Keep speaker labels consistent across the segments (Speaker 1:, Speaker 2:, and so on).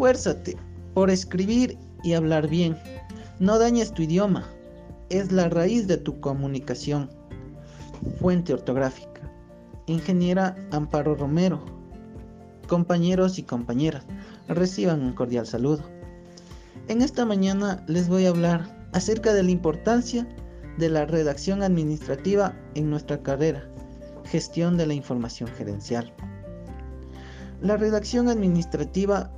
Speaker 1: Esfuérzate por escribir y hablar bien. No dañes tu idioma. Es la raíz de tu comunicación. Fuente ortográfica. Ingeniera Amparo Romero. Compañeros y compañeras, reciban un cordial saludo. En esta mañana les voy a hablar acerca de la importancia de la redacción administrativa en nuestra carrera, gestión de la información gerencial. La redacción administrativa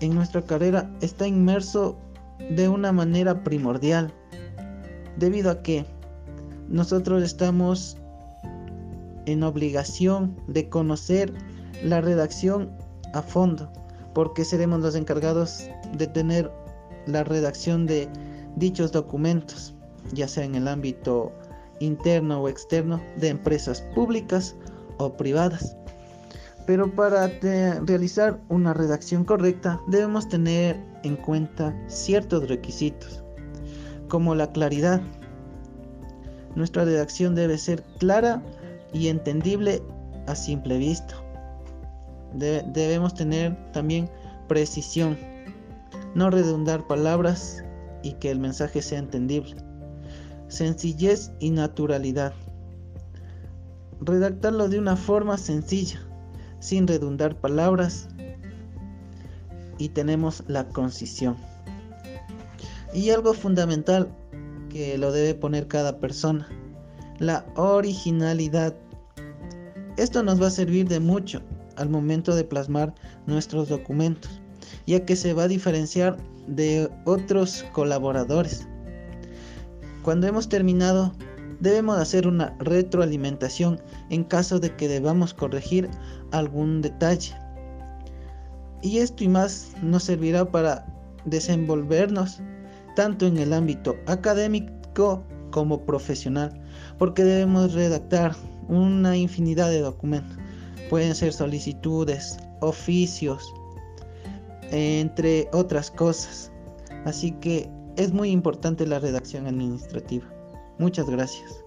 Speaker 1: en nuestra carrera está inmerso de una manera primordial, debido a que nosotros estamos en obligación de conocer la redacción a fondo, porque seremos los encargados de tener la redacción de dichos documentos, ya sea en el ámbito interno o externo de empresas públicas o privadas. Pero para realizar una redacción correcta debemos tener en cuenta ciertos requisitos, como la claridad. Nuestra redacción debe ser clara y entendible a simple vista. debemos tener también precisión, no redundar palabras y que el mensaje sea entendible. Sencillez y naturalidad. Redactarlo de una forma sencilla, sin redundar palabras y tenemos la concisión. Y algo fundamental que lo debe poner cada persona, la originalidad. Esto nos va a servir de mucho al momento de plasmar nuestros documentos, ya que se va a diferenciar de otros colaboradores. Cuando hemos terminado, debemos hacer una retroalimentación en caso de que debamos corregir algún detalle. Y esto y más nos servirá para desenvolvernos tanto en el ámbito académico como profesional, porque debemos redactar una infinidad de documentos. Pueden ser solicitudes, oficios, entre otras cosas. Así que es muy importante la redacción administrativa. Muchas gracias.